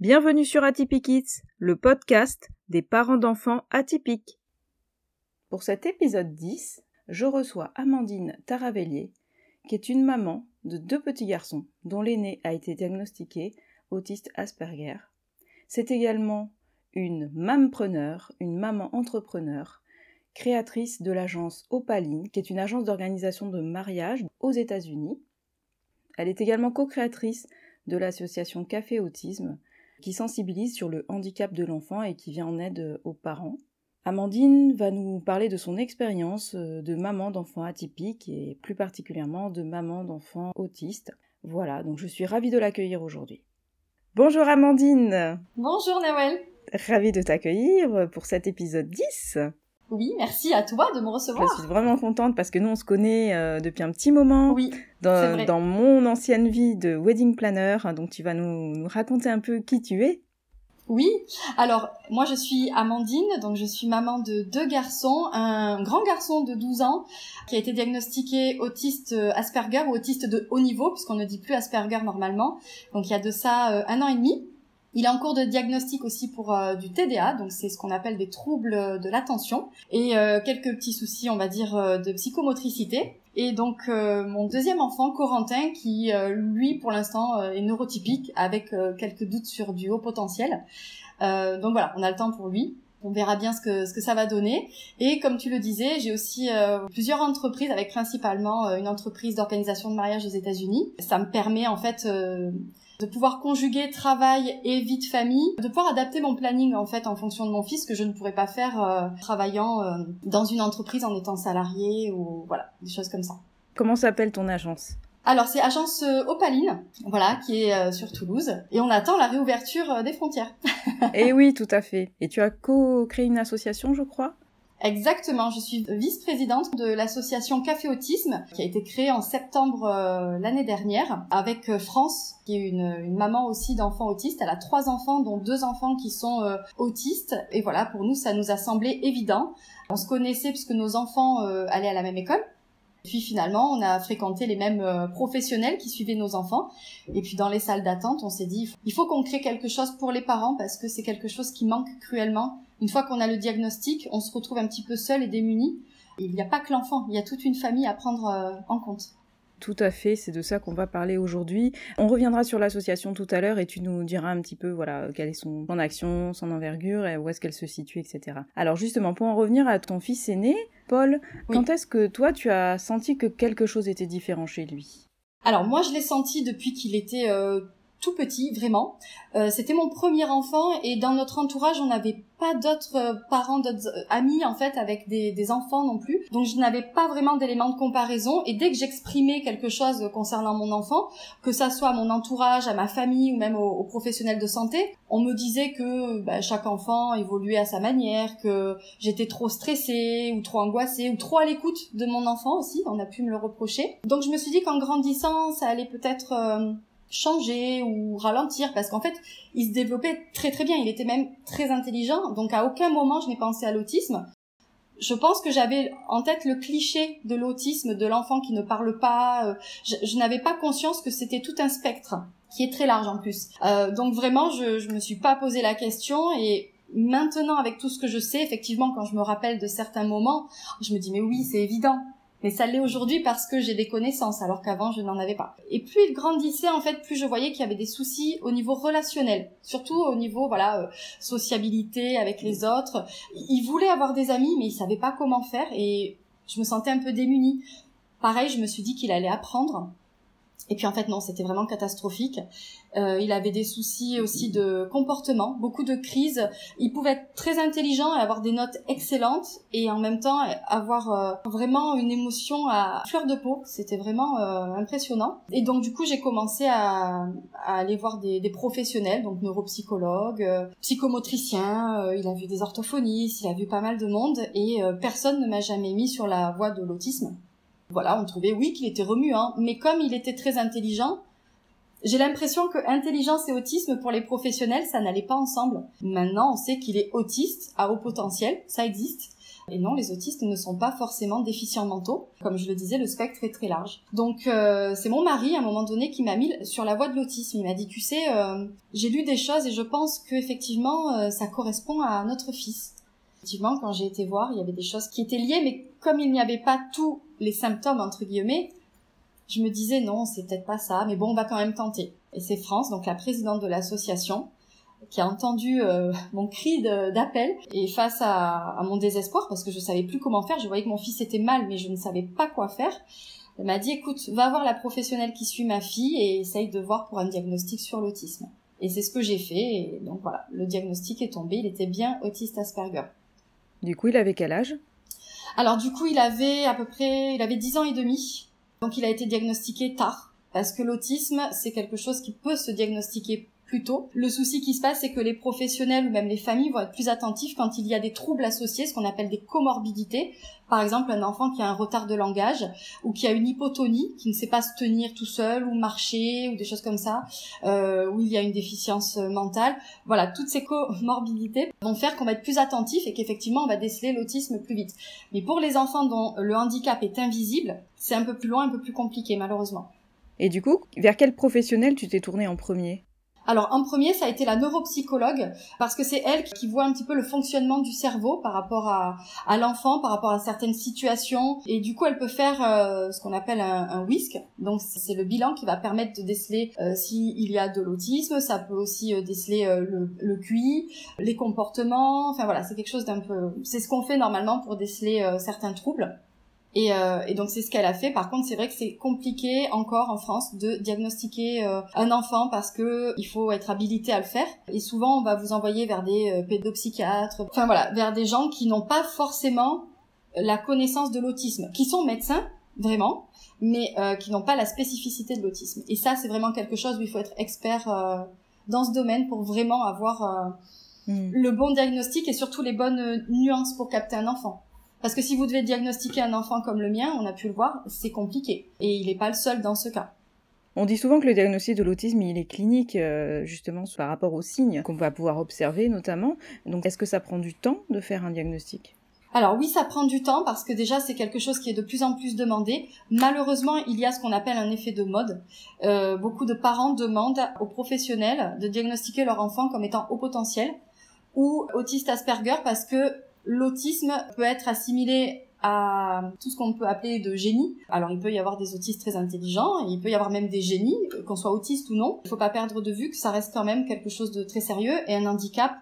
Bienvenue sur Atypique le podcast des parents d'enfants atypiques. Pour cet épisode 10, je reçois Amandine Taravellier, qui est une maman de deux petits garçons, dont l'aîné a été diagnostiqué autiste Asperger. C'est également une mampreneur, une maman entrepreneur, créatrice de l'agence Opaline, qui est une agence d'organisation de mariage aux États-Unis. Elle est également co-créatrice de l'association Café Autisme, qui sensibilise sur le handicap de l'enfant et qui vient en aide aux parents. Amandine va nous parler de son expérience euh, de maman d'enfants atypiques et plus particulièrement de maman d'enfants autistes. Voilà, donc je suis ravie de l'accueillir aujourd'hui. Bonjour Amandine Bonjour Nawel Ravie de t'accueillir pour cet épisode 10 oui, merci à toi de me recevoir. Je suis vraiment contente parce que nous, on se connaît euh, depuis un petit moment. Oui, dans, dans, mon ancienne vie de wedding planner. Donc, tu vas nous, nous raconter un peu qui tu es. Oui, alors moi je suis Amandine, donc je suis maman de deux garçons, un grand garçon de 12 ans qui a été diagnostiqué autiste euh, Asperger ou autiste de haut niveau, puisqu'on ne dit plus Asperger normalement, donc il y a de ça euh, un an et demi. Il est en cours de diagnostic aussi pour euh, du TDA, donc c'est ce qu'on appelle des troubles de l'attention, et euh, quelques petits soucis, on va dire, euh, de psychomotricité. Et donc mon deuxième enfant, Corentin, qui lui pour l'instant est neurotypique, avec quelques doutes sur du haut potentiel. donc voilà, on a le temps pour lui. On verra bien ce que, ce que ça va donner. Et comme tu le disais, j'ai aussi plusieurs entreprises, avec principalement une entreprise d'organisation de mariage aux États-Unis. Ça me permet en fait de pouvoir conjuguer travail et vie de famille, de pouvoir adapter mon planning en fait en fonction de mon fils que je ne pourrais pas faire euh, travaillant euh, dans une entreprise en étant salarié ou voilà, des choses comme ça. Comment s'appelle ton agence? Alors c'est agence euh, Opaline, voilà, qui est sur Toulouse, et on attend la réouverture des frontières. eh oui, tout à fait. Et tu as co-créé une association, je crois? Exactement, je suis vice-présidente de l'association Café Autisme qui a été créée en septembre euh, l'année dernière avec euh, France qui est une, maman aussi d'enfants autistes. Elle a trois enfants dont deux enfants qui sont euh, autistes et voilà pour nous ça nous a semblé évident. On se connaissait puisque nos enfants allaient à la même école. Puis finalement, on a fréquenté les mêmes professionnels qui suivaient nos enfants. Et puis dans les salles d'attente, on s'est dit, il faut qu'on crée quelque chose pour les parents parce que c'est quelque chose qui manque cruellement une fois qu'on a le diagnostic, on se retrouve un petit peu seul et démuni. Il n'y a pas que l'enfant, il y a toute une famille à prendre euh, en compte. Tout à fait, c'est de ça qu'on va parler aujourd'hui. On reviendra sur l'association tout à l'heure et tu nous diras un petit peu voilà quelle est son, action, son envergure et où est-ce qu'elle se situe, etc. Alors justement, pour en revenir à ton fils aîné, Paul, quand est-ce que toi tu as senti que quelque chose était différent chez lui? Alors moi je l'ai senti depuis qu'il était euh, tout petit, vraiment. Euh, c'était mon premier enfant et dans notre entourage, on n'avait pas d'autres euh, parents, d'autres euh, amis en fait avec des, des, enfants non plus. Donc je n'avais pas vraiment d'éléments de comparaison et dès que j'exprimais quelque chose concernant mon enfant, que ça soit à mon entourage, à ma famille ou même aux, professionnels de santé, on me disait que bah, chaque enfant évoluait à sa manière, que j'étais trop stressée ou trop angoissée ou trop à l'écoute de mon enfant aussi. On a pu me le reprocher. Donc je me suis dit qu'en grandissant, ça allait peut-être changer ou ralentir parce qu'en fait il se développait très très bien. Il était même très intelligent. Donc à aucun moment je n'ai pensé à l'autisme. Je pense que j'avais en tête le cliché de l'autisme de l'enfant qui ne parle pas. Euh, je, n'avais pas conscience que c'était tout un spectre qui est très large en plus. Euh, donc vraiment je je me suis pas posé la question. Et maintenant avec tout ce que je sais effectivement quand je me rappelle de certains moments je me dis mais oui c'est évident mais ça l'est aujourd'hui parce que j'ai des connaissances, alors qu'avant je n'en avais pas. Et plus il grandissait, en fait, plus je voyais qu'il y avait des soucis au niveau relationnel, surtout au niveau voilà euh, sociabilité avec les autres. Il voulait avoir des amis, mais il savait pas comment faire, et je me sentais un peu démunie. Pareil, je me suis dit qu'il allait apprendre. Et puis en fait non, c'était vraiment catastrophique. Euh, il avait des soucis aussi de comportement, beaucoup de crises. Il pouvait être très intelligent et avoir des notes excellentes et en même temps avoir euh, vraiment une émotion à fleur de peau. C'était vraiment euh, impressionnant. Et donc du coup j'ai commencé à, à, aller voir des, des professionnels, donc neuropsychologues, euh, psychomotriciens. Euh, il a vu des orthophonistes, il a vu pas mal de monde et personne ne m'a jamais mis sur la voie de l'autisme. Voilà, on trouvait oui qu'il était remuant, mais comme il était très intelligent, j'ai l'impression que intelligence et autisme pour les professionnels, ça n'allait pas ensemble. Maintenant, on sait qu'il est autiste à haut potentiel, ça existe. Et non, les autistes ne sont pas forcément déficients mentaux. Comme je le disais, le spectre est très large. Donc euh, c'est mon mari, à un moment donné, qui m'a mis sur la voie de l'autisme. Il m'a dit, tu sais, euh, j'ai lu des choses et je pense qu'effectivement, euh, ça correspond à notre fils. Effectivement, quand j'ai été voir, il y avait des choses qui étaient liées, mais comme il n'y avait pas tous les symptômes, entre guillemets, je me disais, non, c'est peut-être pas ça, mais bon, on va quand même tenter. Et c'est France, donc la présidente de l'association, qui a entendu euh, mon cri d'appel et face à, mon désespoir parce que je savais plus comment faire, je voyais que mon fils était mal mais je ne savais pas quoi faire. Elle m'a dit écoute, va voir la professionnelle qui suit ma fille et essaye de voir pour un diagnostic sur l'autisme. Et c'est ce que j'ai fait et donc voilà, le diagnostic est tombé, il était bien autiste Asperger. Du coup, il avait quel âge? Alors du coup, il avait à peu près il avait 10 ans et demi. Donc il a été diagnostiqué tard parce que l'autisme, c'est quelque chose qui peut se diagnostiquer le souci qui se passe, c'est que les professionnels ou même les familles vont être plus attentifs quand il y a des troubles associés, ce qu'on appelle des comorbidités. Par exemple, un enfant qui a un retard de langage ou qui a une hypotonie, qui ne sait pas se tenir tout seul ou marcher ou des choses comme ça, euh, où il y a une déficience mentale. Voilà, toutes ces comorbidités vont faire qu'on va être plus attentif et qu'effectivement on va déceler l'autisme plus vite. Mais pour les enfants dont le handicap est invisible, c'est un peu plus loin, un peu plus compliqué malheureusement. Et du coup, vers quel professionnel tu t'es tourné en premier? Alors en premier, ça a été la neuropsychologue parce que c'est elle qui voit un petit peu le fonctionnement du cerveau par rapport à, à l'enfant, par rapport à certaines situations et du coup elle peut faire euh, ce qu'on appelle un, un, WISC. Donc c'est le bilan qui va permettre de déceler euh, s'il y a de l'autisme. Ça peut aussi euh, déceler euh, le, le QI, les comportements. Enfin voilà, c'est quelque chose d'un peu. C'est ce qu'on fait normalement pour déceler certains troubles. Et, euh, et, donc c'est ce qu'elle a fait. Par contre, c'est vrai que c'est compliqué encore en France de diagnostiquer euh, un enfant parce que il faut être habilité à le faire. Et souvent, on va vous envoyer vers des euh, pédopsychiatres, enfin voilà, vers des gens qui n'ont pas forcément la connaissance de l'autisme, qui sont médecins vraiment, mais euh, qui n'ont pas la spécificité de l'autisme. Et ça, c'est vraiment quelque chose où il faut être expert dans ce domaine pour vraiment avoir hmm. le bon diagnostic et surtout les bonnes nuances pour capter un enfant. Parce que si vous devez diagnostiquer un enfant comme le mien, on a pu le voir, c'est compliqué. Et il n'est pas le seul dans ce cas. On dit souvent que le diagnostic de l'autisme, il est clinique, euh, justement, par rapport aux signes qu'on va pouvoir observer notamment. Donc, est-ce que ça prend du temps de faire un diagnostic? Alors oui, ça prend du temps parce que déjà c'est quelque chose qui est de plus en plus demandé. Malheureusement, il y a ce qu'on appelle un effet de mode. Euh, beaucoup de parents demandent aux professionnels de diagnostiquer leur enfant comme étant au potentiel ou autiste Asperger parce que l'autisme peut être assimilé à tout ce qu'on peut appeler de génie. Alors il peut y avoir des autistes très intelligents, il peut y avoir même des génies, qu'on soit autiste ou non. Il faut pas perdre de vue que ça reste quand même quelque chose de très sérieux et un handicap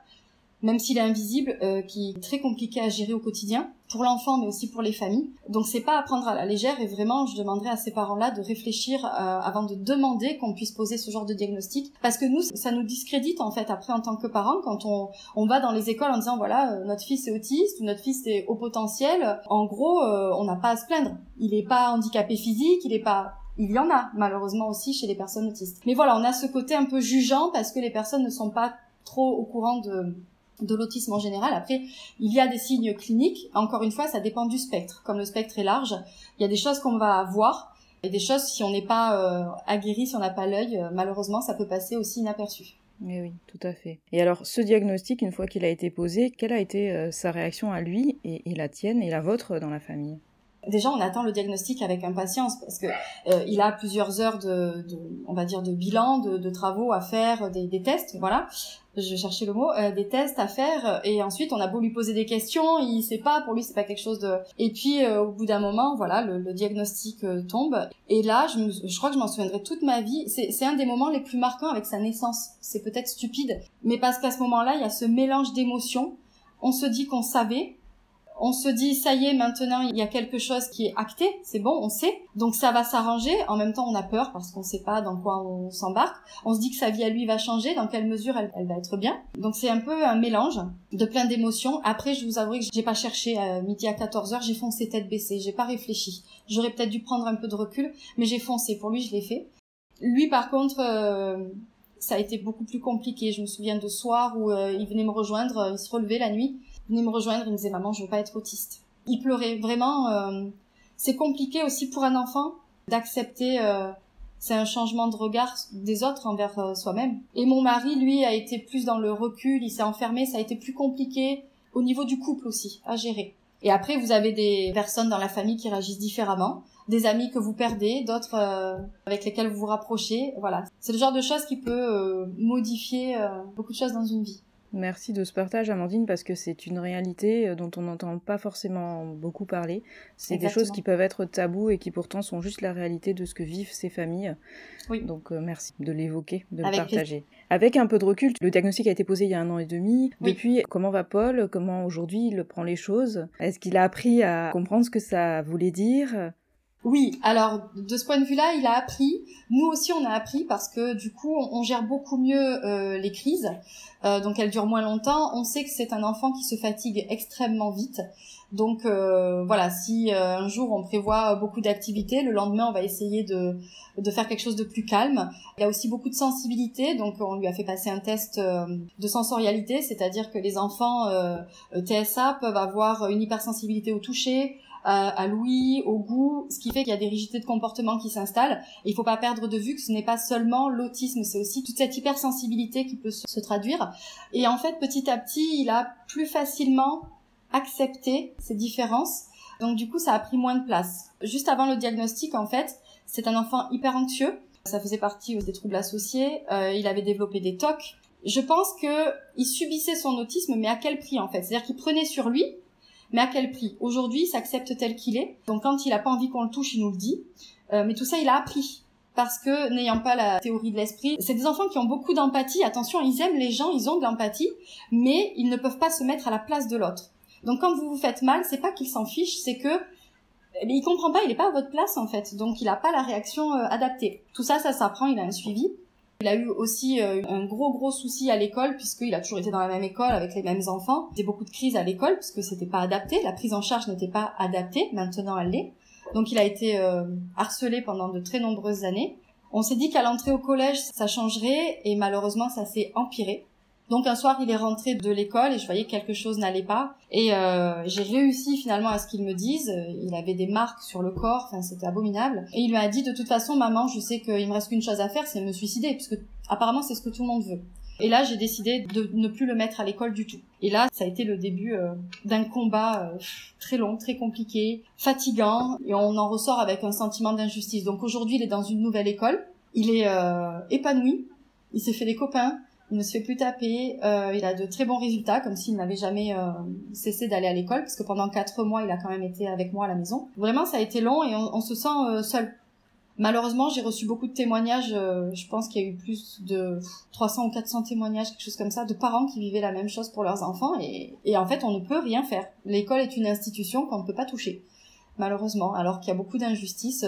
même s'il est invisible, euh, qui est très compliqué à gérer au quotidien pour l'enfant, mais aussi pour les familles. Donc c'est pas à prendre à la légère et vraiment, je demanderais à ces parents-là de réfléchir euh, avant de demander qu'on puisse poser ce genre de diagnostic, parce que nous, ça nous discrédite en fait après en tant que parents quand on, on va dans les écoles en disant voilà euh, notre fils est autiste ou notre fils est au potentiel. En gros, on n'a pas à se plaindre. Il est pas handicapé physique, il est pas il y en a malheureusement aussi chez les personnes autistes. Mais voilà, on a ce côté un peu jugeant parce que les personnes ne sont pas trop au courant de de l'autisme en général. Après, il y a des signes cliniques. Encore une fois, ça dépend du spectre. Comme le spectre est large, il y a des choses qu'on va voir et des choses, si on n'est pas euh, aguerri, si on n'a pas l'œil, euh, malheureusement, ça peut passer aussi inaperçu. Mais oui, tout à fait. Et alors, ce diagnostic, une fois qu'il a été posé, quelle a été euh, sa réaction à lui et, la tienne et la vôtre dans la famille? Déjà, on attend le diagnostic avec impatience parce que euh, il a plusieurs heures de, de, on va dire, de bilan, de, de travaux à faire, des, des, tests, voilà. Je cherchais le mot, euh, des tests à faire, et ensuite on a beau lui poser des questions, il sait pas, pour lui c'est pas quelque chose de. Et puis euh, au bout d'un moment, voilà, le, le diagnostic tombe. Et là, je, me, je crois que je m'en souviendrai toute ma vie. C'est un des moments les plus marquants avec sa naissance. C'est peut-être stupide, mais parce qu'à ce moment-là, il y a ce mélange d'émotions. On se dit qu'on savait, on se dit ça y est maintenant il y a quelque chose qui est acté, c'est bon, on sait, donc ça va s'arranger. En même temps on a peur parce qu'on sait pas dans quoi on s'embarque. On se dit que sa vie à lui va changer, dans quelle mesure elle, va être bien. Donc c'est un peu un mélange de plein d'émotions. Après je vous avoue que j'ai pas cherché à midi à 14h, j'ai foncé tête baissée, j'ai pas réfléchi. J'aurais peut-être dû prendre un peu de recul, mais j'ai foncé. Pour lui je l'ai fait. Lui par contre euh, ça a été beaucoup plus compliqué. Je me souviens de soir où euh, il venait me rejoindre, il se relevait la nuit venait me rejoindre, il me disait maman je veux pas être autiste. Il pleurait vraiment. Euh, c'est compliqué aussi pour un enfant d'accepter. Euh, c'est un changement de regard des autres envers euh, soi-même. Et mon mari, lui, a été plus dans le recul, il s'est enfermé, ça a été plus compliqué au niveau du couple aussi à gérer. Et après, vous avez des personnes dans la famille qui réagissent différemment, des amis que vous perdez, d'autres euh, avec lesquels vous vous rapprochez. Voilà, c'est le genre de choses qui peut euh, modifier euh, beaucoup de choses dans une vie. Merci de ce partage, Amandine, parce que c'est une réalité dont on n'entend pas forcément beaucoup parler. C'est des choses qui peuvent être tabous et qui pourtant sont juste la réalité de ce que vivent ces familles. Oui. Donc merci de l'évoquer, de le partager. Avec un peu de recul, le diagnostic a été posé il y a un an et demi. Depuis, comment va Paul? Comment aujourd'hui il prend les choses? Est-ce qu'il a appris à comprendre ce que ça voulait dire? Oui, alors de ce point de vue-là, il a appris. Nous aussi, on a appris parce que du coup, on, gère beaucoup mieux euh, les crises. Euh, donc, elles durent moins longtemps. On sait que c'est un enfant qui se fatigue extrêmement vite. Donc, euh, voilà, si un jour on prévoit beaucoup d'activités, le lendemain, on va essayer de, de faire quelque chose de plus calme. Il y a aussi beaucoup de sensibilité. Donc, on lui a fait passer un test de sensorialité, c'est-à-dire que les enfants TSA peuvent avoir une hypersensibilité au toucher, à, l'ouïe, au goût, ce qui fait qu'il y a des rigidités de comportement qui s'installent. Il faut pas perdre de vue que ce n'est pas seulement l'autisme, c'est aussi toute cette hypersensibilité qui peut se, traduire. Et en fait, petit à petit, il a plus facilement accepté ces différences. Donc du coup, ça a pris moins de place. Juste avant le diagnostic, en fait, c'est un enfant hyper anxieux. Ça faisait partie des troubles associés. Euh, il avait développé des TOC. Je pense que il subissait son autisme, mais à quel prix en fait? C'est-à-dire qu'il prenait sur lui mais à quel prix? Aujourd'hui, il s'accepte tel qu'il est. Donc quand il a pas envie qu'on le touche, il nous le dit. Euh, mais tout ça, il a appris. Parce que n'ayant pas la théorie de l'esprit, c'est des enfants qui ont beaucoup d'empathie. Attention, ils aiment les gens, ils ont de l'empathie, mais ils ne peuvent pas se mettre à la place de l'autre. Donc quand vous vous faites mal, c'est pas qu'il s'en fiche, c'est que mais il comprend pas, il est pas à votre place en fait, donc il a pas la réaction euh, adaptée. Tout ça, ça s'apprend, il a un suivi. Il a eu aussi euh, un gros gros souci à l'école puisqu'il a toujours été dans la même école avec les mêmes enfants. Il y a beaucoup de crises à l'école puisque c'était pas adapté, la prise en charge n'était pas adaptée, maintenant elle l'est. Donc il a été euh, harcelé pendant de très nombreuses années. On s'est dit qu'à l'entrée au collège ça changerait et malheureusement ça s'est empiré. Donc un soir, il est rentré de l'école et je voyais que quelque chose n'allait pas. Et euh, j'ai réussi finalement à ce qu'il me dise. Il avait des marques sur le corps, enfin c'était abominable. Et il lui a dit de toute façon, maman, je sais qu'il me reste qu'une chose à faire, c'est me suicider, puisque apparemment c'est ce que tout le monde veut. Et là, j'ai décidé de ne plus le mettre à l'école du tout. Et là, ça a été le début euh, d'un combat euh, très long, très compliqué, fatigant, et on en ressort avec un sentiment d'injustice. Donc aujourd'hui, il est dans une nouvelle école, il est euh, épanoui, il s'est fait des copains, il ne se fait plus taper, euh, il a de très bons résultats, comme s'il n'avait jamais euh, cessé d'aller à l'école, puisque pendant quatre mois, il a quand même été avec moi à la maison. Vraiment, ça a été long et on, se sent euh, seul. Malheureusement, j'ai reçu beaucoup de témoignages, je pense qu'il y a eu plus de 300 ou 400 témoignages, quelque chose comme ça, de parents qui vivaient la même chose pour leurs enfants, et, et en fait, on ne peut rien faire. L'école est une institution qu'on ne peut pas toucher, malheureusement, alors qu'il y a beaucoup d'injustices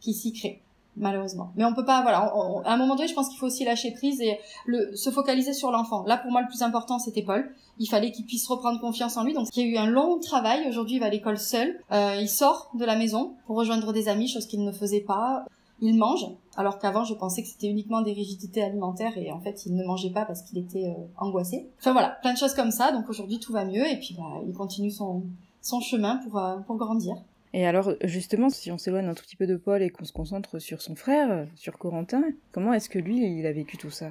qui s'y créent malheureusement. Mais on peut pas, voilà, à un moment donné, je pense qu'il faut aussi lâcher prise et le, se focaliser sur l'enfant. Là, pour moi, le plus important, c'était Paul. Il fallait qu'il puisse reprendre confiance en lui. Donc, il y a eu un long travail. Aujourd'hui, il va à l'école seul. Euh, il sort de la maison pour rejoindre des amis, chose qu'il ne faisait pas. Il mange, alors qu'avant, je pensais que c'était uniquement des rigidités alimentaires et en fait, il ne mangeait pas parce qu'il était euh, angoissé. Enfin voilà, plein de choses comme ça. Donc aujourd'hui, tout va mieux et puis bah, il continue son son chemin pour euh, pour grandir. Et alors, justement, si on s'éloigne un tout petit peu de Paul et qu'on se concentre sur son frère, sur Corentin, comment est-ce que lui, il a vécu tout ça?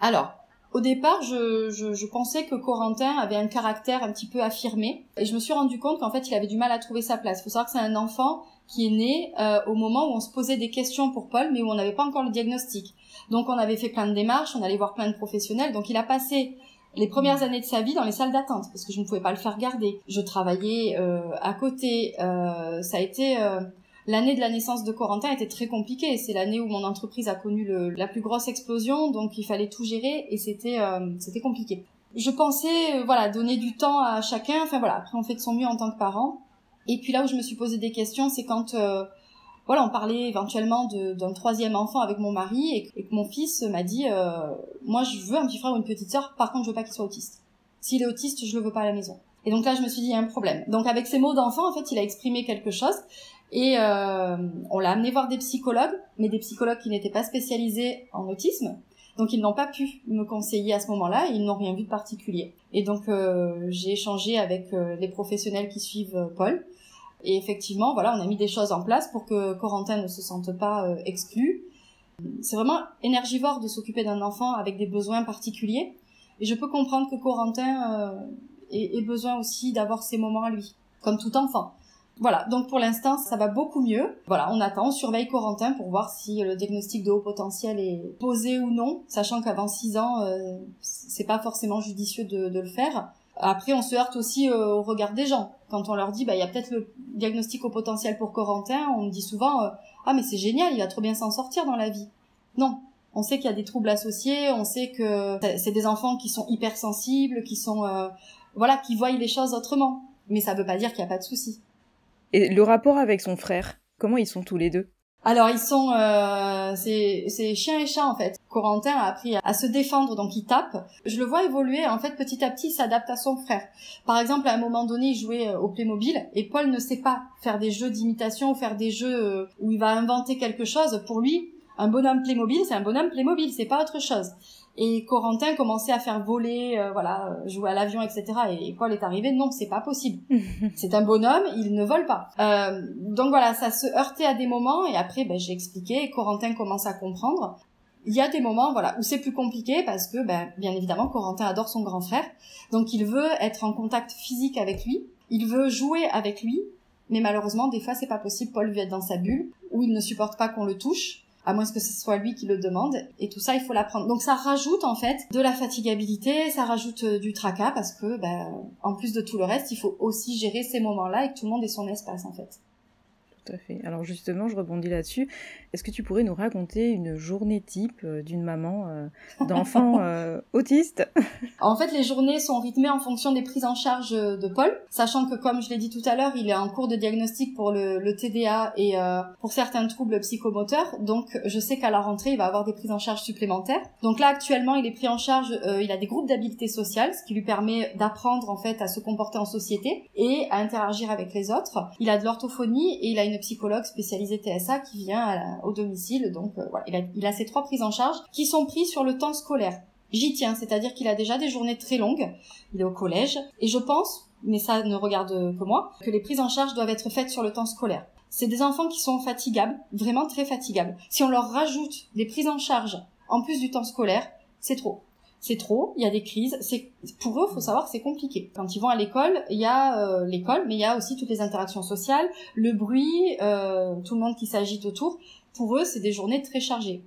Alors, au départ, je, pensais que Corentin avait un caractère un petit peu affirmé, et je me suis rendu compte qu'en fait, il avait du mal à trouver sa place. Il faut savoir que c'est un enfant qui est né euh, au moment où on se posait des questions pour Paul, mais où on n'avait pas encore le diagnostic. Donc, on avait fait plein de démarches, on allait voir plein de professionnels. Donc, il a passé les premières années de sa vie dans les salles d'attente parce que je ne pouvais pas le faire garder. Je travaillais euh, à côté. Euh, ça a été euh, l'année de la naissance de Corentin était très compliquée. C'est l'année où mon entreprise a connu le, la plus grosse explosion, donc il fallait tout gérer et c'était c'était compliqué. Je pensais voilà donner du temps à chacun. Enfin voilà. Après on fait de son mieux en tant que parent. Et puis là où je me suis posé des questions, c'est quand voilà, on parlait éventuellement d'un troisième enfant avec mon mari et, que mon fils m'a dit, euh, moi je veux un petit frère ou une petite sœur, par contre je veux pas qu'il soit autiste. S'il est autiste, je le veux pas à la maison. Et donc là, je me suis dit, il y a un problème. Donc avec ces mots d'enfant, en fait, il a exprimé quelque chose. Et euh, on l'a amené voir des psychologues, mais des psychologues qui n'étaient pas spécialisés en autisme. Donc ils n'ont pas pu me conseiller à ce moment-là, ils n'ont rien vu de particulier. Et donc euh, j'ai échangé avec les professionnels qui suivent Paul. Et effectivement, voilà, on a mis des choses en place pour que Corentin ne se sente pas euh, exclu. C'est vraiment énergivore de s'occuper d'un enfant avec des besoins particuliers. Et je peux comprendre que Corentin euh, ait, besoin aussi d'avoir ses moments à lui. comme tout enfant. Voilà, donc pour l'instant, ça va beaucoup mieux. Voilà, on attend, on surveille Corentin pour voir si le diagnostic de haut potentiel est posé ou non, sachant qu'avant 6 ans, euh, c'est pas forcément judicieux de, de, le faire. Après, on se heurte aussi euh, au regard des gens. Quand on leur dit, bah, il y a peut-être le diagnostic au potentiel pour Corentin, on dit souvent, euh, ah, mais c'est génial, il va trop bien s'en sortir dans la vie. Non. On sait qu'il y a des troubles associés, on sait que c'est des enfants qui sont hypersensibles, qui sont, euh, voilà, qui voient les choses autrement. Mais ça veut pas dire qu'il n'y a pas de souci. Et le rapport avec son frère, comment ils sont tous les deux? Alors ils sont, euh, c'est chien et chat en fait. Corentin a appris à, se défendre, donc il tape. Je le vois évoluer, en fait petit à petit s'adapte à son frère. Par exemple à un moment donné il jouait euh, au Playmobil et Paul ne sait pas faire des jeux d'imitation ou faire des jeux euh, où il va inventer quelque chose. Pour lui, un bonhomme Playmobil c'est un bonhomme Playmobil, c'est pas autre chose et Corentin commençait à faire voler, euh, voilà, jouer à l'avion, etc. Et Paul est arrivé, non, c'est pas possible. c'est un bonhomme, il ne vole pas. Euh, donc voilà, ça se heurtait à des moments, et après, ben, j'ai expliqué, et Corentin commence à comprendre. Il y a des moments, voilà, où c'est plus compliqué parce que, ben, bien évidemment, Corentin adore son grand frère, donc il veut être en contact physique avec lui, il veut jouer avec lui, mais malheureusement, des fois, c'est pas possible. Paul veut être dans sa bulle, où il ne supporte pas qu'on le touche à moins que ce soit lui qui le demande. Et tout ça, il faut l'apprendre. Donc ça rajoute en fait de la fatigabilité, ça rajoute euh, du tracas parce que, ben, en plus de tout le reste, il faut aussi gérer ces moments-là et que tout le monde ait son espace en fait fait. Alors justement, je rebondis là-dessus. Est-ce que tu pourrais nous raconter une journée type euh, d'une maman euh, d'enfant euh, autiste? En fait, les journées sont rythmées en fonction des prises en charge de Paul, sachant que comme je l'ai dit tout à l'heure, il est en cours de diagnostic pour le, TDA et pour certains troubles psychomoteurs. Donc je sais qu'à la rentrée, il va avoir des prises en charge supplémentaires. Donc là, actuellement, il est pris en charge, il a des groupes d'habileté sociale, ce qui lui permet d'apprendre en fait à se comporter en société et à interagir avec les autres. Il a de l'orthophonie et il a une psychologue spécialisée TSA qui vient au domicile. Donc euh, il a, il a ces trois prises en charge qui sont prises sur le temps scolaire. J'y tiens, c'est-à-dire qu'il a déjà des journées très longues. Il est au collège et je pense, mais ça ne regarde que moi, que les prises en charge doivent être faites sur le temps scolaire. C'est des enfants qui sont fatigables, vraiment très fatigables. Si on leur rajoute des prises en charge en plus du temps scolaire, c'est trop c'est trop, il y a des crises, c'est pour eux, faut savoir que c'est compliqué. Quand ils vont à l'école, il y a euh, l'école, mais il y a aussi toutes les interactions sociales, le bruit, euh, tout le monde qui s'agite autour. Pour eux, c'est des journées très chargées.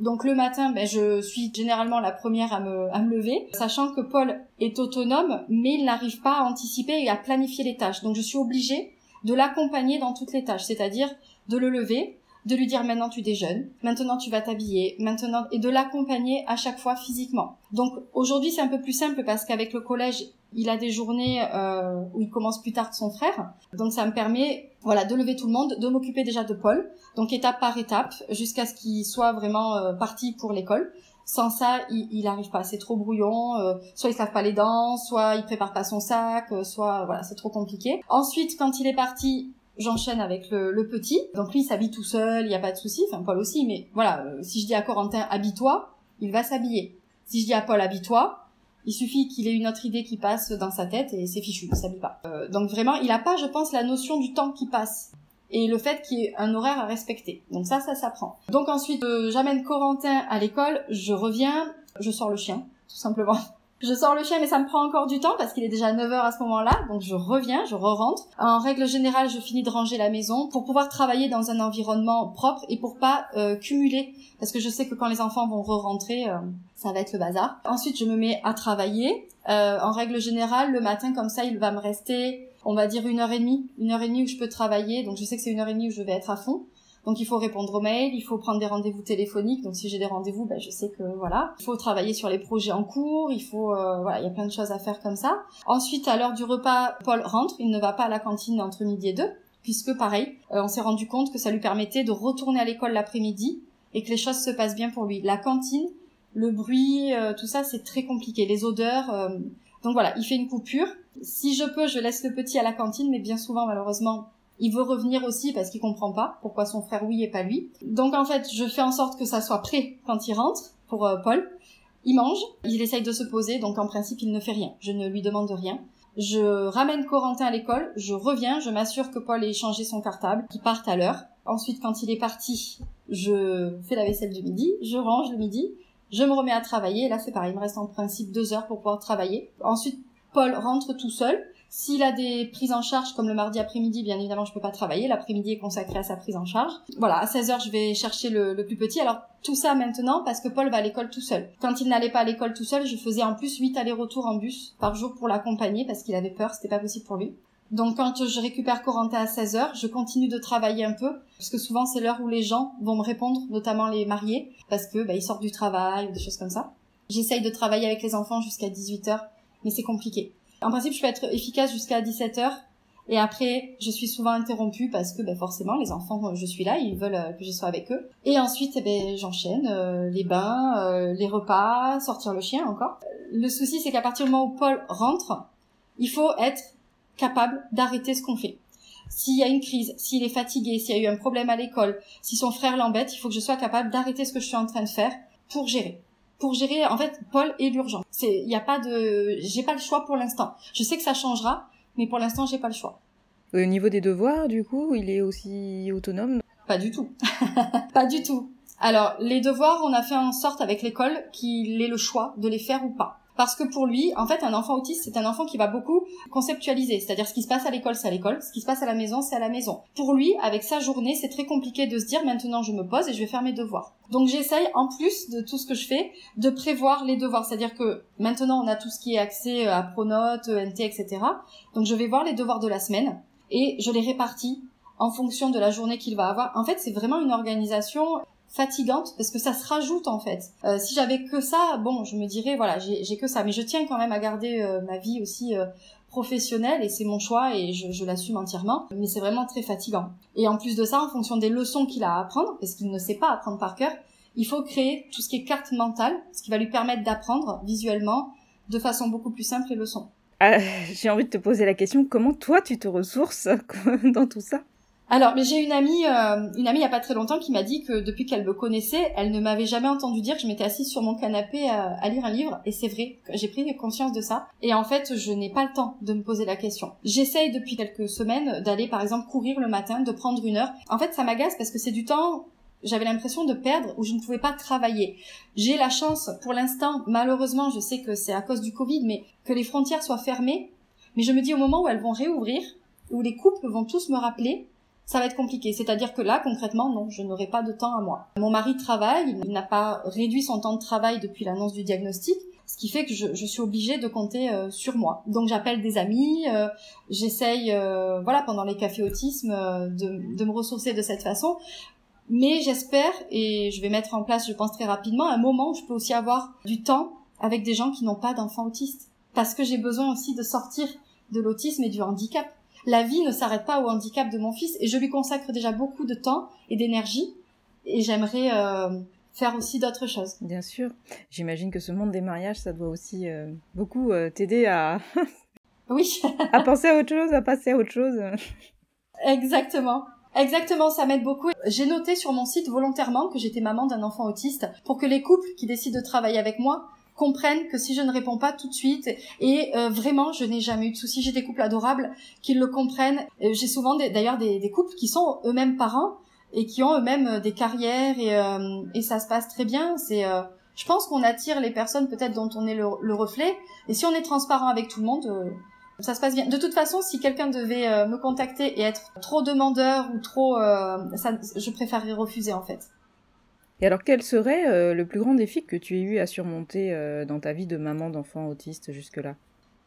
Donc le matin, ben, je suis généralement la première à me, à me lever, sachant que Paul est autonome, mais il n'arrive pas à anticiper et à planifier les tâches. Donc je suis obligée de l'accompagner dans toutes les tâches, c'est-à-dire de le lever, de lui dire maintenant tu déjeunes, maintenant tu vas t'habiller, maintenant et de l'accompagner à chaque fois physiquement. Donc aujourd'hui c'est un peu plus simple parce qu'avec le collège il a des journées euh, où il commence plus tard que son frère, donc ça me permet voilà de lever tout le monde, de m'occuper déjà de Paul, donc étape par étape jusqu'à ce qu'il soit vraiment euh, parti pour l'école. Sans ça, il, il arrive pas, c'est trop brouillon. Euh, soit il se lave pas les dents, soit il prépare pas son sac, soit voilà, c'est trop compliqué. Ensuite, quand il est parti, J'enchaîne avec le, petit. Donc lui, il s'habille tout seul, il n'y a pas de souci. Enfin, Paul aussi, mais voilà, euh, si je dis à Corentin, habille-toi, il va s'habiller. Si je dis à Paul, habille-toi, il suffit qu'il ait une autre idée qui passe dans sa tête et c'est fichu, il s'habille pas. Euh, donc vraiment, il n'a pas, je pense, la notion du temps qui passe et le fait qu'il y ait un horaire à respecter. Donc ça, ça s'apprend. Donc ensuite, euh, j'amène Corentin à l'école, je reviens, je sors le chien, tout simplement. Je sors le chien, mais ça me prend encore du temps parce qu'il est déjà 9h à ce moment-là. Donc je reviens, je re-rentre. En règle générale, je finis de ranger la maison pour pouvoir travailler dans un environnement propre et pour pas euh, cumuler. Parce que je sais que quand les enfants vont re-rentrer, euh, ça va être le bazar. Ensuite, je me mets à travailler. Euh, en règle générale, le matin, comme ça, il va me rester, on va dire, une heure et demie. Une heure et demie où je peux travailler. Donc je sais que c'est une heure et demie où je vais être à fond. Donc il faut répondre aux mails, il faut prendre des rendez-vous téléphoniques. Donc si j'ai des rendez-vous, ben, je sais que voilà. Il faut travailler sur les projets en cours. Il faut euh, voilà, il y a plein de choses à faire comme ça. Ensuite, à l'heure du repas, Paul rentre. Il ne va pas à la cantine entre midi et deux, puisque pareil, euh, on s'est rendu compte que ça lui permettait de retourner à l'école l'après-midi et que les choses se passent bien pour lui. La cantine, le bruit, euh, tout ça, c'est très compliqué. Les odeurs. donc voilà, il fait une coupure. Si je peux, je laisse le petit à la cantine, mais bien souvent, malheureusement, il veut revenir aussi parce qu'il comprend pas pourquoi son frère oui et pas lui. Donc en fait, je fais en sorte que ça soit prêt quand il rentre pour euh, Paul. Il mange, il essaye de se poser, donc en principe il ne fait rien. Je ne lui demande rien. Je ramène Corentin à l'école, je reviens, je m'assure que Paul ait changé son cartable, qu'il parte à l'heure. Ensuite, quand il est parti, je fais la vaisselle du midi, je range le midi, je me remets à travailler. Là, c'est pareil, il me reste en principe deux heures pour pouvoir travailler. Ensuite, Paul rentre tout seul S'il a des prises en charge, comme le mardi après-midi, bien évidemment, je peux pas travailler. L'après-midi est consacré à sa prise en charge. Voilà, à 16 heures, je vais chercher le, plus petit. Alors, tout ça maintenant parce que Paul va à l'école tout seul. Quand il n'allait pas à l'école tout seul, je faisais en plus 8 allers-retours en bus par jour pour l'accompagner parce qu'il avait peur, c'était pas possible pour lui. Donc quand je récupère Corentin à 16 heures, je continue de travailler un peu, parce que souvent c'est l'heure où les gens vont me répondre, notamment les mariés, parce que bah, ils sortent du travail ou des choses comme ça. J'essaye de travailler avec les enfants jusqu'à 18 heures, mais c'est compliqué. En principe, je peux être efficace jusqu'à 17 heures, et après, je suis souvent interrompue parce que ben, forcément, les enfants, je suis là, ils veulent euh, que je sois avec eux. Et ensuite, eh ben, j'enchaîne euh, les bains, euh, les repas, sortir le chien encore. Le souci, c'est qu'à partir du moment où Paul rentre, il faut être capable d'arrêter ce qu'on fait. S'il y a une crise, s'il est fatigué, s'il y a eu un problème à l'école, si son frère l'embête, il faut que je sois capable d'arrêter ce que je suis en train de faire pour gérer. Pour gérer, en fait, Paul est l'urgence. C'est, il n'y a pas de, j'ai pas le choix pour l'instant. Je sais que ça changera, mais pour l'instant, j'ai pas le choix. Au niveau des devoirs, du coup, il est aussi autonome? Pas du tout. pas du tout. Alors, les devoirs, on a fait en sorte avec l'école qu'il ait le choix de les faire ou pas parce que pour lui, en fait, un enfant autiste, c'est un enfant qui va beaucoup conceptualiser, c'est-à-dire ce qui se passe à l'école, c'est à l'école, ce qui se passe à la maison, c'est à la maison. Pour lui, avec sa journée, c'est très compliqué de se dire maintenant je me pose et je vais faire mes devoirs. Donc j'essaye, en plus de tout ce que je fais, de prévoir les devoirs, c'est-à-dire que maintenant on a tout ce qui est accès à Pronote, ENT, etc. Donc je vais voir les devoirs de la semaine et je les répartis en fonction de la journée qu'il va avoir. En fait, c'est vraiment une organisation fatigante parce que ça se rajoute en fait. Euh, si j'avais que ça, bon, je me dirais voilà, j'ai que ça, mais je tiens quand même à garder euh, ma vie aussi euh, professionnelle et c'est mon choix et je, je l'assume entièrement. Mais c'est vraiment très fatigant. Et en plus de ça, en fonction des leçons qu'il a à apprendre, parce qu'il ne sait pas apprendre par cœur, il faut créer tout ce qui est carte mentale, ce qui va lui permettre d'apprendre visuellement de façon beaucoup plus simple les leçons. Ah, j'ai envie de te poser la question, comment toi tu te ressources dans tout ça? Alors, mais j'ai une amie, euh, une amie il y a pas très longtemps qui m'a dit que depuis qu'elle me connaissait, elle ne m'avait jamais entendu dire que je m'étais assise sur mon canapé à, lire un livre. Et c'est vrai, j'ai pris conscience de ça. Et en fait, je n'ai pas le temps de me poser la question. J'essaye depuis quelques semaines d'aller, par exemple, courir le matin, de prendre une heure. En fait, ça m'agace parce que c'est du temps j'avais l'impression de perdre où je ne pouvais pas travailler. J'ai la chance, pour l'instant, malheureusement, je sais que c'est à cause du Covid, mais que les frontières soient fermées. Mais je me dis au moment où elles vont réouvrir, où les couples vont tous me rappeler, ça va être compliqué. C'est-à-dire que là, concrètement, non, je n'aurai pas de temps à moi. Mon mari travaille, il n'a pas réduit son temps de travail depuis l'annonce du diagnostic, ce qui fait que je, suis obligée de compter euh, sur moi. Donc j'appelle des amis, euh, j'essaye, euh, voilà, pendant les cafés autisme, de, de me ressourcer de cette façon. Mais j'espère, et je vais mettre en place, je pense très rapidement, un moment où je peux aussi avoir du temps avec des gens qui n'ont pas d'enfants autistes. Parce que j'ai besoin aussi de sortir de l'autisme et du handicap la vie ne s'arrête pas au handicap de mon fils et je lui consacre déjà beaucoup de temps et d'énergie et j'aimerais euh, faire aussi d'autres choses. Bien sûr. J'imagine que ce monde des mariages, ça doit aussi euh, beaucoup euh, t'aider à... oui. à penser à autre chose, à passer à autre chose. Exactement. Exactement, ça m'aide beaucoup. J'ai noté sur mon site volontairement que j'étais maman d'un enfant autiste pour que les couples qui décident de travailler avec moi comprennent que si je ne réponds pas tout de suite, et euh, vraiment, je n'ai jamais eu de soucis. J'ai des couples adorables qui le comprennent. Euh, j'ai souvent d'ailleurs des, des, couples qui sont eux-mêmes parents et qui ont eux-mêmes euh, des carrières et, et ça se passe très bien. C'est je pense qu'on attire les personnes peut-être dont on est le, reflet. Et si on est transparent avec tout le monde, ça se passe bien. De toute façon, si quelqu'un devait me contacter et être trop demandeur ou trop, ça, je préférerais refuser en fait. Et alors, quel serait euh, le plus grand défi que tu aies eu à surmonter euh, dans ta vie de maman d'enfant autiste jusque-là?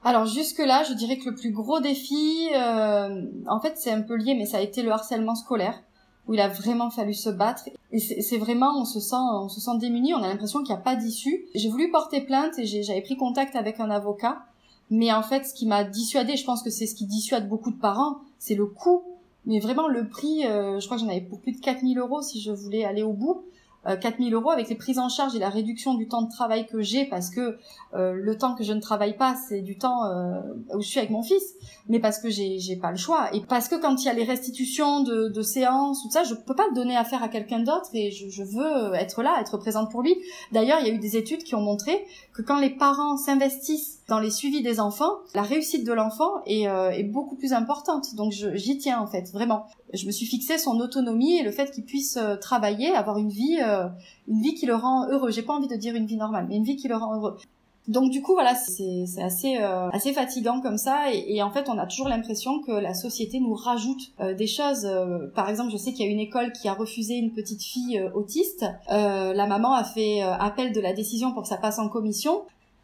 Alors jusque-là, je dirais que le plus gros défi, euh, en fait c'est un peu lié, mais ça a été le harcèlement scolaire, où il a vraiment fallu se battre. Et c'est vraiment, on se sent, on se sent démuni, on a l'impression qu'il n'y a pas d'issue. J'ai voulu porter plainte et j'avais pris contact avec un avocat, mais en fait ce qui m'a dissuadé, je pense que c'est ce qui dissuade beaucoup de parents, c'est le coût. Mais vraiment le prix, je crois que j'en avais pour plus de 4000 euros si je voulais aller au bout. 4000 euh, euros avec les prises en charge et la réduction du temps de travail que j'ai parce que euh, le temps que je ne travaille pas c'est du temps euh, où je suis avec mon fils. Mais parce que j'ai j'ai pas le choix. Et parce que quand il y a les restitutions de, de séances tout ça je peux pas le donner à faire à quelqu'un d'autre et je, je, veux être là être présente pour lui. D'ailleurs il y a eu des études qui ont montré que quand les parents s'investissent dans les suivis des enfants la réussite de l'enfant est, est beaucoup plus importante. Donc j'y tiens en fait vraiment. Je me suis fixé son autonomie et le fait qu'il puisse travailler avoir une vie euh, une vie qui le rend heureux. J'ai pas envie de dire une vie normale, mais une vie qui le rend heureux. Donc du coup voilà c'est assez euh, assez fatigant comme ça et, en fait on a toujours l'impression que la société nous rajoute euh, des choses. Par exemple je sais qu'il y a une école qui a refusé une petite fille autiste. la maman a fait appel de la décision pour que ça passe en commission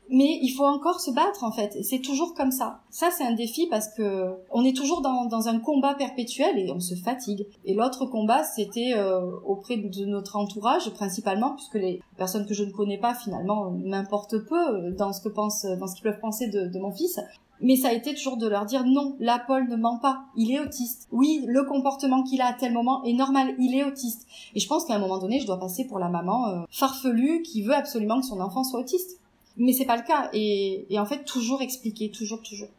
mais il faut encore se battre en fait. C'est toujours comme ça. Ça c'est un défi parce que on est toujours dans, dans, un combat perpétuel et on se fatigue. Et l'autre combat c'était euh, auprès de notre entourage principalement puisque les personnes que je ne connais pas finalement m'importent peu dans ce que pensent, dans ce qu'ils peuvent penser de, de mon fils. Mais ça a été toujours de leur dire non, là Paul ne ment pas, il est autiste. Oui, le comportement qu'il a à tel moment est normal, il est autiste. Et je pense qu'à un moment donné, je dois passer pour la maman euh, farfelue qui veut absolument que son enfant soit autiste mais c'est pas le cas et, et en fait toujours expliquer toujours toujours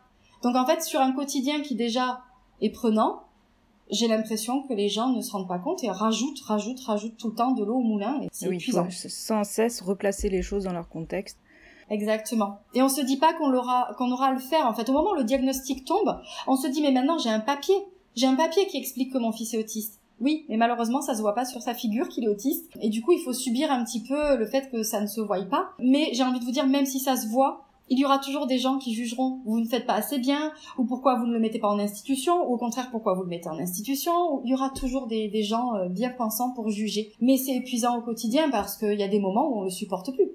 donc en fait sur un quotidien qui déjà est prenant j'ai l'impression que les gens ne se rendent pas compte et rajoutent rajoutent rajoutent tout le temps de l'eau au moulin et c'est oui, épuisant. sans cesse replacer les choses dans leur contexte Exactement. Et on se dit pas qu'on l'aura, qu'on aura à le faire. En fait, au moment où le diagnostic tombe, on se dit mais maintenant j'ai un papier, j'ai un papier qui explique que mon fils est autiste. Oui, mais malheureusement, ça se voit pas sur sa figure qu'il est autiste. Et du coup, il faut subir un petit peu le fait que ça ne se voie pas. Mais j'ai envie de vous dire, même si ça se voit, il y aura toujours des gens qui jugeront vous ne faites pas assez bien, ou pourquoi vous ne le mettez pas en institution, ou au contraire pourquoi vous le mettez en institution. Il y aura toujours des, gens euh, bien pensants pour juger. Mais c'est épuisant au quotidien parce qu'il y a des moments où on le supporte plus.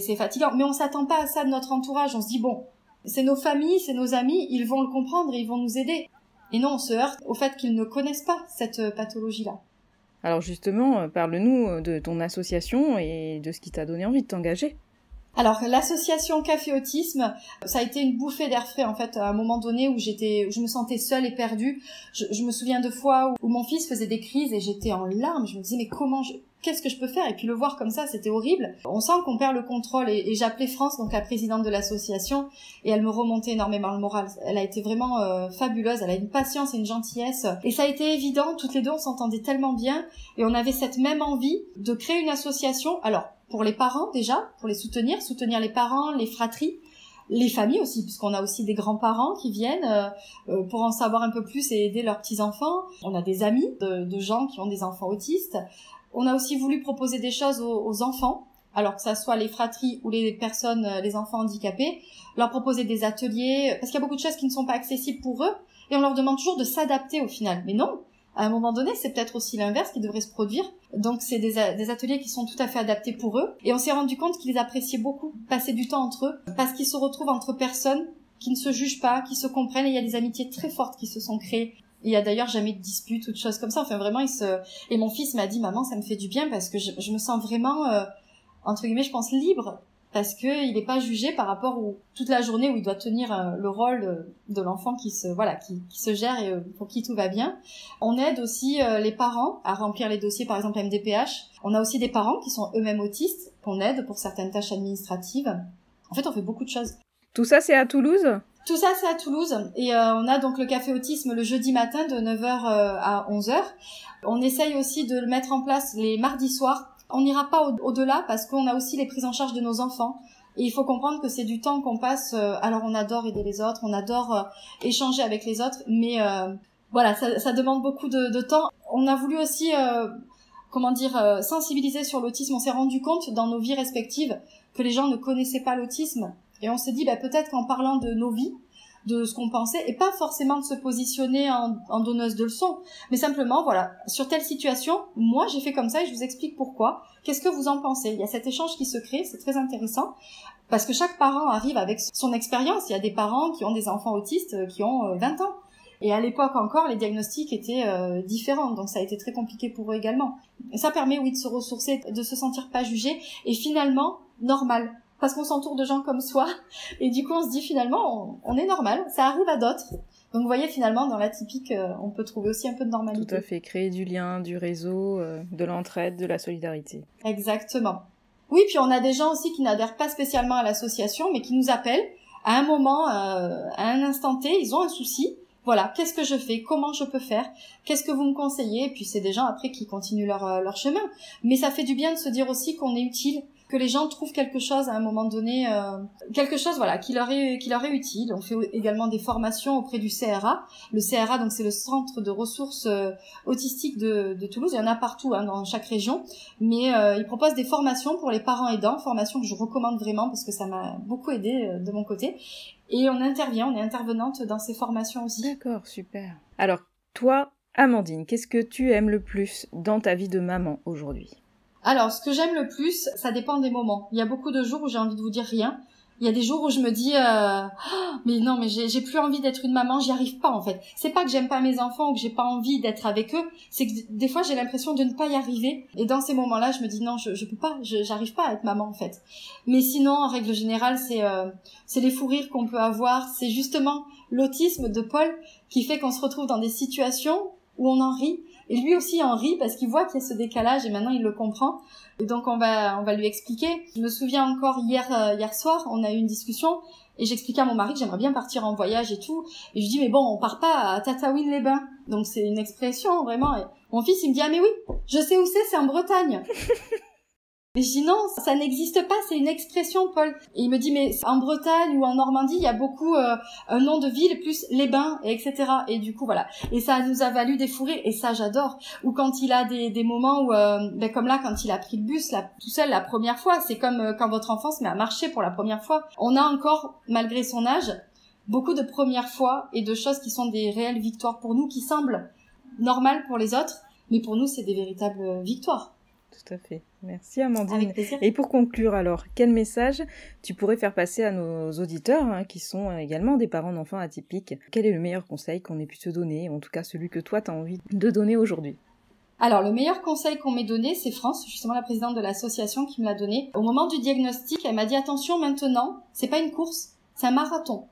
C'est fatigant. Mais on s'attend pas à ça de notre entourage. On se dit bon, c'est nos familles, c'est nos amis, ils vont le comprendre et ils vont nous aider. Et non, on se heurte au fait qu'ils ne connaissent pas cette euh, pathologie-là. Alors justement, euh, parle-nous euh, de ton association et de ce qui t'a donné envie de t'engager. Alors l'association Café Autisme, ça a été une bouffée d'air frais en fait à un moment donné où j'étais, je me sentais seule et perdue. Je, me souviens de fois où, mon fils faisait des crises et j'étais en larmes. Je me disais mais comment je, qu'est-ce que je peux faire? Et puis le voir comme ça, c'était horrible. On sent qu'on perd le contrôle. Et, j'appelais France, donc la présidente de l'association, et elle me remontait énormément le moral. Elle a été vraiment euh, fabuleuse. Elle a une patience et une gentillesse. Et ça a été évident. Toutes les deux, on s'entendait tellement bien, et on avait cette même envie de créer une association. Alors pour les parents déjà, pour les soutenir, soutenir les parents, les fratries les familles aussi, puisqu'on a aussi des grands-parents qui viennent euh, euh, pour en savoir un peu plus et aider leurs petits-enfants. On a des amis de, de, gens qui ont des enfants autistes. On a aussi voulu proposer des choses aux, enfants, alors que ça soit les fratries ou les personnes, euh, les enfants handicapés, leur proposer des ateliers, parce qu'il y a beaucoup de choses qui ne sont pas accessibles pour eux, et on leur demande toujours de s'adapter au final. Mais non, à un moment donné, c'est peut-être aussi l'inverse qui devrait se produire. Donc c'est des, des, ateliers qui sont tout à fait adaptés pour eux. Et on s'est rendu compte qu'ils appréciaient beaucoup passer du temps entre eux, parce qu'ils se retrouvent entre personnes qui ne se jugent pas, qui se comprennent, et il y a des amitiés très fortes qui se sont créées il y a d'ailleurs jamais de dispute ou de choses comme ça. Enfin, vraiment, il se... Et mon fils m'a dit, maman, ça me fait du bien parce que je, me sens vraiment, euh, entre guillemets, je pense, libre. Parce que il n'est pas jugé par rapport où toute la journée où il doit tenir euh, le rôle euh, de l'enfant qui se voilà qui, qui, se gère et pour qui tout va bien. On aide aussi les parents à remplir les dossiers par exemple MDPH. On a aussi des parents qui sont eux-mêmes autistes qu'on aide pour certaines tâches administratives. En fait, on fait beaucoup de choses. Tout ça, c'est à Toulouse? Tout ça, c'est à Toulouse. Et euh, on a donc le café autisme le jeudi matin de 9h euh, à 11h. On essaye aussi de le mettre en place les mardis soirs. On n'ira pas au-delà parce qu'on a aussi les prises en charge de nos enfants. Et il faut comprendre que c'est du temps qu'on passe. Euh, alors on adore aider les autres, on adore échanger avec les autres, mais voilà, ça, ça, demande beaucoup de, de, temps. On a voulu aussi, comment dire, sensibiliser sur l'autisme. On s'est rendu compte dans nos vies respectives que les gens ne connaissaient pas l'autisme et on s'est dit, bah, peut-être qu'en parlant de nos vies, de ce qu'on pensait, et pas forcément de se positionner en, donneuse de leçons, mais simplement, voilà, sur telle situation, moi j'ai fait comme ça et je vous explique pourquoi. Qu'est-ce que vous en pensez? Il y a cet échange qui se crée, c'est très intéressant, parce que chaque parent arrive avec son expérience. Il y a des parents qui ont des enfants autistes euh, qui ont 20 euh, ans. Et à l'époque encore, les diagnostics étaient euh, différents, donc ça a été très compliqué pour eux également. Et ça permet, oui, de se ressourcer, de se sentir pas jugé, et finalement normal parce qu'on s'entoure de gens comme soi. Et du coup, on se dit finalement, on, est normal, ça arrive à d'autres. Donc vous voyez, finalement, dans l'atypique, euh, on peut trouver aussi un peu de normalité. Tout à fait, créer du lien, du réseau, euh, de l'entraide, de la solidarité. Exactement. Oui, puis on a des gens aussi qui n'adhèrent pas spécialement à l'association, mais qui nous appellent à un moment, euh, à un instant T, ils ont un souci. Voilà, qu'est-ce que je fais? Comment je peux faire? Qu'est-ce que vous me conseillez? Et puis c'est des gens après qui continuent leur, leur chemin. Mais ça fait du bien de se dire aussi qu'on est utile, que les gens trouvent quelque chose à un moment donné, euh, quelque chose voilà qui leur est qui leur est utile. On fait également des formations auprès du CRA. Le CRA donc c'est le centre de ressources euh, autistiques de, de, Toulouse. Il y en a partout hein, dans chaque région, mais euh, il propose des formations pour les parents aidants, formations que je recommande vraiment parce que ça m'a beaucoup aidé euh, de mon côté. Et on intervient, on est intervenante dans ces formations aussi. D'accord, super. Alors toi, Amandine, qu'est-ce que tu aimes le plus dans ta vie de maman aujourd'hui? Alors, ce que j'aime le plus, ça dépend des moments. Il y a beaucoup de jours où j'ai envie de vous dire rien. Il y a des jours où je me dis, euh, mais non, mais j'ai plus envie d'être une maman, j'y arrive pas en fait. C'est pas que j'aime pas mes enfants ou que j'ai pas envie d'être avec eux, c'est que des fois j'ai l'impression de ne pas y arriver. Et dans ces moments-là, je me dis non, je, je peux pas, j'arrive pas à être maman en fait. Mais sinon, en règle générale, c'est euh, c'est les fous rires qu'on peut avoir. C'est justement l'autisme de Paul qui fait qu'on se retrouve dans des situations où on en rit et lui aussi en rit parce qu'il voit qu'il y a ce décalage et maintenant il le comprend. Et donc on va on va lui expliquer. Je me souviens encore hier euh, hier soir, on a eu une discussion et j'expliquais à mon mari que j'aimerais bien partir en voyage et tout. Et je dis mais bon, on part pas à Tataouine-les-Bains. Donc c'est une expression vraiment. Et mon fils il me dit ah mais oui, je sais où c'est, c'est en Bretagne. Mais je dis non, ça n'existe pas, c'est une expression, Paul. Et il me dit, mais en Bretagne ou en Normandie, il y a beaucoup euh, un nom de ville plus les bains, et etc. Et du coup, voilà. Et ça nous a valu des fourrés, et ça j'adore. Ou quand il a des, des moments où, euh, ben comme là, quand il a pris le bus là, tout seul la première fois, c'est comme euh, quand votre enfant se met à marcher pour la première fois. On a encore, malgré son âge, beaucoup de premières fois et de choses qui sont des réelles victoires pour nous, qui semblent normales pour les autres, mais pour nous, c'est des véritables victoires tout à fait. Merci Amandine. Et pour conclure alors, quel message tu pourrais faire passer à nos auditeurs hein, qui sont également des parents d'enfants atypiques? Quel est le meilleur conseil qu'on ait pu te donner, en tout cas celui que toi tu as envie de donner aujourd'hui? Alors, le meilleur conseil qu'on m'ait donné, c'est France, justement la présidente de l'association qui me l'a donné. Au moment du diagnostic, elle m'a dit attention maintenant, c'est pas une course, c'est un marathon.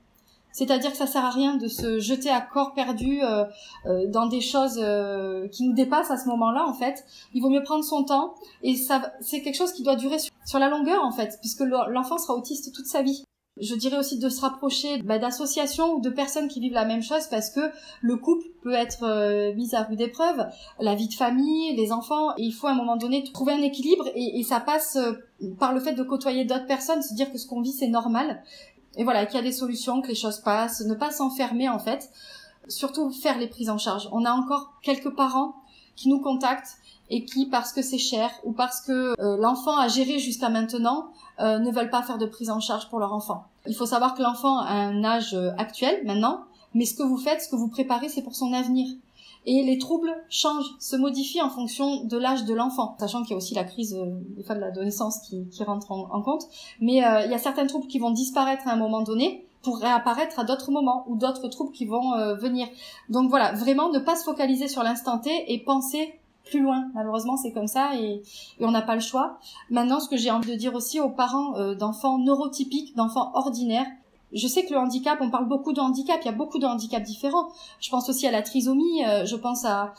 C'est-à-dire que ça sert à rien de se jeter à corps perdu euh, euh, dans des choses euh, qui nous dépassent à ce moment-là en fait. Il vaut mieux prendre son temps et ça c'est quelque chose qui doit durer sur, la longueur en fait, puisque l'enfant sera autiste toute sa vie. Je dirais aussi de se rapprocher bah, d'associations ou de personnes qui vivent la même chose parce que le couple peut être mis à rude épreuve, la vie de famille, les enfants, et il faut à un moment donné trouver un équilibre et, et ça passe par le fait de côtoyer d'autres personnes, se dire que ce qu'on vit c'est normal et voilà, qu'il y a des solutions, que les choses passent, ne pas s'enfermer en fait, surtout faire les prises en charge. On a encore quelques parents qui nous contactent et qui, parce que c'est cher ou parce que euh, l'enfant a géré jusqu'à maintenant, euh, ne veulent pas faire de prise en charge pour leur enfant. Il faut savoir que l'enfant a un âge euh, actuel maintenant, mais ce que vous faites, ce que vous préparez, c'est pour son avenir et les troubles changent, se modifient en fonction de l'âge de l'enfant, sachant qu'il y a aussi la crise euh, des fois de l'adolescence qui, qui rentre en, compte. Mais euh, il y a certains troubles qui vont disparaître à un moment donné pour réapparaître à d'autres moments ou d'autres troubles qui vont euh, venir. Donc voilà, vraiment ne pas se focaliser sur l'instant T et penser plus loin. Malheureusement, c'est comme ça et, et on n'a pas le choix. Maintenant, ce que j'ai envie de dire aussi aux parents d'enfants neurotypiques, d'enfants ordinaires, je sais que le handicap, on parle beaucoup de handicap, il y a beaucoup de handicaps différents. Je pense aussi à la trisomie, euh, je pense à,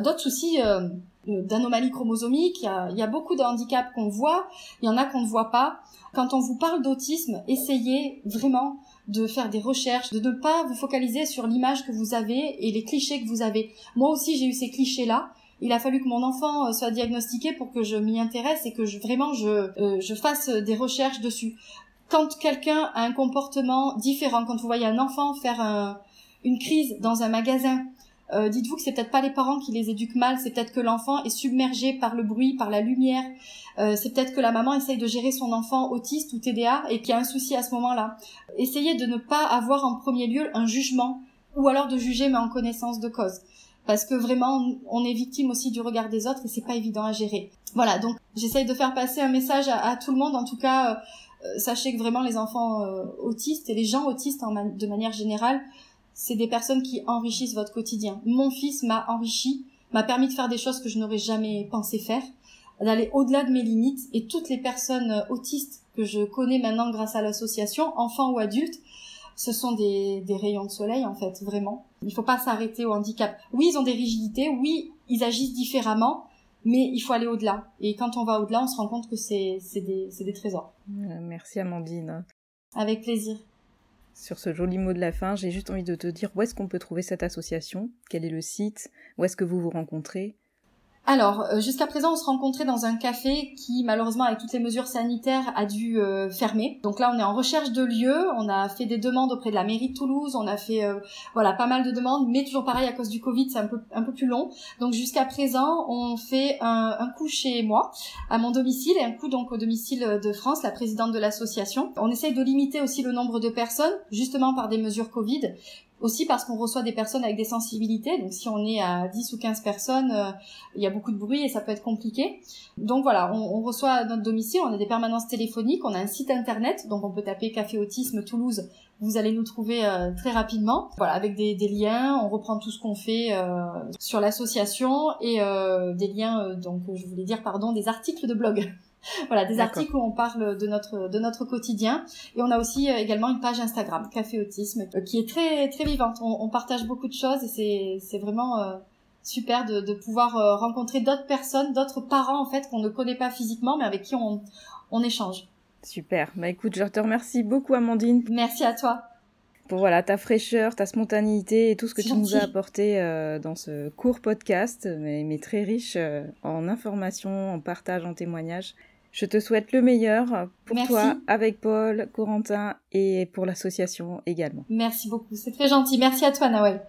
d'autres soucis euh, d'anomalies chromosomiques. Il y, a, il y a beaucoup de handicaps qu'on voit, il y en a qu'on ne voit pas. Quand on vous parle d'autisme, essayez vraiment de faire des recherches, de ne pas vous focaliser sur l'image que vous avez et les clichés que vous avez. Moi aussi, j'ai eu ces clichés-là il a fallu que mon enfant euh, soit diagnostiqué pour que je m'y intéresse et que je vraiment je je fasse des recherches dessus quand quelqu'un a un comportement différent, quand vous voyez un enfant faire une crise dans un magasin, euh, dites-vous que c'est peut-être pas les parents qui les éduquent mal, c'est peut-être que l'enfant est submergé par le bruit, par la lumière, euh, c'est peut-être que la maman essaye de gérer son enfant autiste ou TDA et qu'il y a un souci à ce moment-là. Essayez de ne pas avoir en premier lieu un jugement ou alors de juger mais en connaissance de cause. Parce que vraiment, on est victime aussi du regard des autres et c'est pas évident à gérer. Voilà, donc j'essaye de faire passer un message à, tout le monde, en tout cas, euh, euh, sachez que vraiment les enfants euh, autistes et les gens autistes de manière générale, c'est des personnes qui enrichissent votre quotidien. Mon fils m'a enrichi, m'a permis de faire des choses que je n'aurais jamais pensé faire, d'aller au-delà de mes limites et toutes les personnes euh, autistes que je connais maintenant grâce à l'association, enfants ou adultes, ce sont des, des rayons de soleil en fait, vraiment. Il faut pas s'arrêter au handicap. Oui, ils ont des rigidités, oui, ils agissent différemment, mais il faut aller au-delà. Et quand on va au-delà, on se rend compte que c'est des, des trésors. Euh, merci Amandine. Avec plaisir. Sur ce joli mot de la fin, j'ai juste envie de te dire où est-ce qu'on peut trouver cette association, quel est le site, où est-ce que vous vous rencontrez? Alors, euh, jusqu'à présent, on se rencontrait dans un café qui, malheureusement, avec toutes les mesures sanitaires, a dû euh, fermer. Donc là, on est en recherche de lieux. On a fait des demandes auprès de la mairie de Toulouse. On a fait, euh, voilà, pas mal de demandes, mais toujours pareil à cause du Covid, c'est un peu un peu plus long. Donc jusqu'à présent, on fait un, un, coup chez moi, à mon domicile, et un coup donc au domicile de France, la présidente de l'association. On essaye de limiter aussi le nombre de personnes, justement par des mesures Covid, aussi parce qu'on reçoit des personnes avec des sensibilités. Donc si on est à 10 ou 15 personnes, euh, il y a beaucoup de bruit et ça peut être compliqué. Donc voilà, on, reçoit à notre domicile, on a des permanences téléphoniques, on a un site internet, donc on peut taper Café Autisme Toulouse. Vous allez nous trouver euh, très rapidement. Voilà, avec des, liens, on reprend tout ce qu'on fait euh, sur l'association et des liens, donc je voulais dire pardon, des articles de blog. voilà, des articles où on parle de notre de notre quotidien et on a aussi euh, également une page Instagram Café Autisme euh, qui est très très vivante. On, on partage beaucoup de choses et c'est c'est vraiment euh, super de, de pouvoir rencontrer d'autres personnes, d'autres parents en fait qu'on ne connaît pas physiquement mais avec qui on on échange. Super. Bah écoute, je te remercie beaucoup Amandine. Merci à toi pour voilà ta fraîcheur, ta spontanéité et tout ce que tu nous as apporté euh, dans ce court podcast, mais, mais très riche euh, en informations, en partage, en témoignages. Je te souhaite le meilleur pour Merci. toi, avec Paul, Corentin et pour l'association également. Merci beaucoup, c'est très gentil. Merci à toi, Nawel.